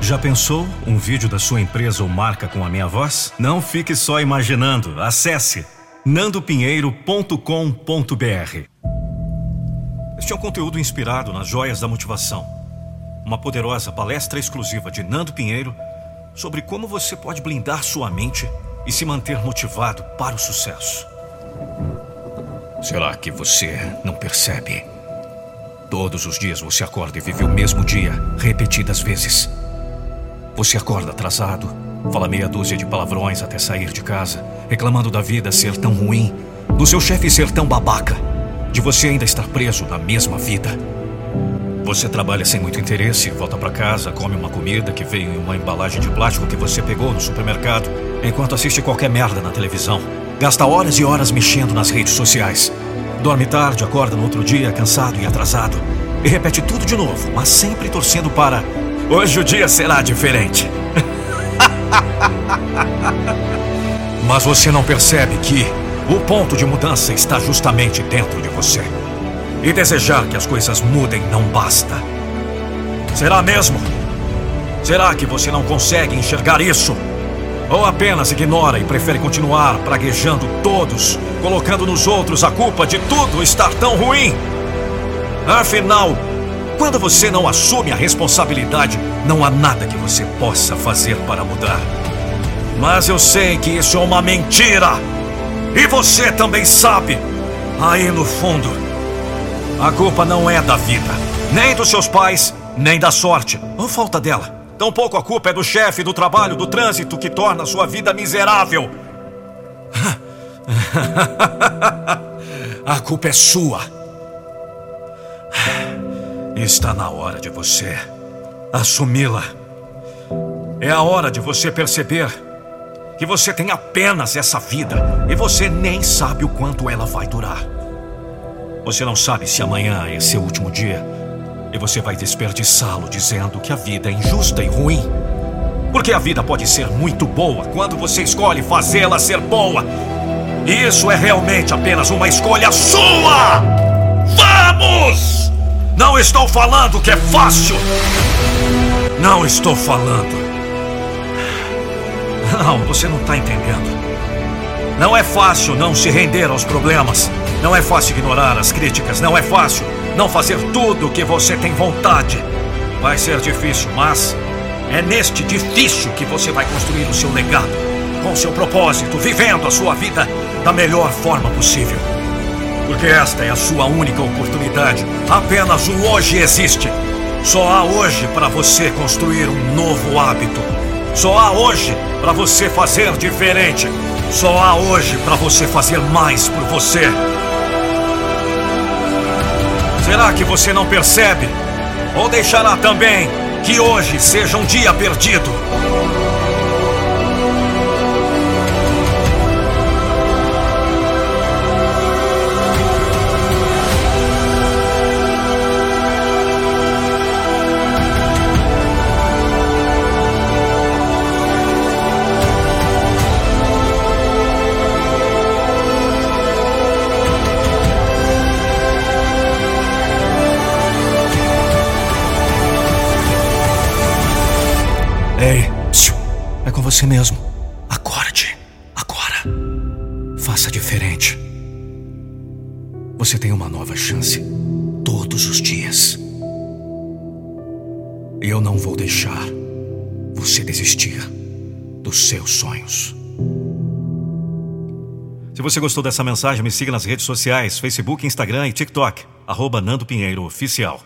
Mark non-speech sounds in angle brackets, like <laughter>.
Já pensou um vídeo da sua empresa ou marca com a minha voz? Não fique só imaginando. Acesse nandopinheiro.com.br. Este é um conteúdo inspirado nas joias da motivação. Uma poderosa palestra exclusiva de Nando Pinheiro sobre como você pode blindar sua mente e se manter motivado para o sucesso. Será que você não percebe? Todos os dias você acorda e vive o mesmo dia, repetidas vezes. Você acorda atrasado, fala meia dúzia de palavrões até sair de casa, reclamando da vida ser tão ruim, do seu chefe ser tão babaca, de você ainda estar preso na mesma vida. Você trabalha sem muito interesse, volta para casa, come uma comida que veio em uma embalagem de plástico que você pegou no supermercado, enquanto assiste qualquer merda na televisão. Gasta horas e horas mexendo nas redes sociais. Dorme tarde, acorda no outro dia cansado e atrasado. E repete tudo de novo, mas sempre torcendo para Hoje o dia será diferente. <laughs> Mas você não percebe que o ponto de mudança está justamente dentro de você. E desejar que as coisas mudem não basta. Será mesmo? Será que você não consegue enxergar isso? Ou apenas ignora e prefere continuar praguejando todos, colocando nos outros a culpa de tudo estar tão ruim? Afinal, quando você não assume a responsabilidade, não há nada que você possa fazer para mudar. Mas eu sei que isso é uma mentira. E você também sabe. Aí no fundo, a culpa não é da vida, nem dos seus pais, nem da sorte, ou falta dela. Tampouco a culpa é do chefe, do trabalho, do trânsito que torna a sua vida miserável. <laughs> a culpa é sua. Está na hora de você assumi-la. É a hora de você perceber que você tem apenas essa vida e você nem sabe o quanto ela vai durar. Você não sabe se amanhã é seu último dia e você vai desperdiçá-lo dizendo que a vida é injusta e ruim. Porque a vida pode ser muito boa quando você escolhe fazê-la ser boa. Isso é realmente apenas uma escolha sua! Vamos! Não estou falando que é fácil. Não estou falando. Não, você não está entendendo. Não é fácil não se render aos problemas. Não é fácil ignorar as críticas. Não é fácil não fazer tudo o que você tem vontade. Vai ser difícil, mas é neste difícil que você vai construir o seu legado, com seu propósito, vivendo a sua vida da melhor forma possível. Porque esta é a sua única oportunidade. Apenas o hoje existe. Só há hoje para você construir um novo hábito. Só há hoje para você fazer diferente. Só há hoje para você fazer mais por você. Será que você não percebe? Ou deixará também que hoje seja um dia perdido? Ei, é com você mesmo. Acorde, agora. Faça diferente. Você tem uma nova chance todos os dias. Eu não vou deixar você desistir dos seus sonhos. Se você gostou dessa mensagem, me siga nas redes sociais, Facebook, Instagram e TikTok, arroba Nando Pinheiro Oficial.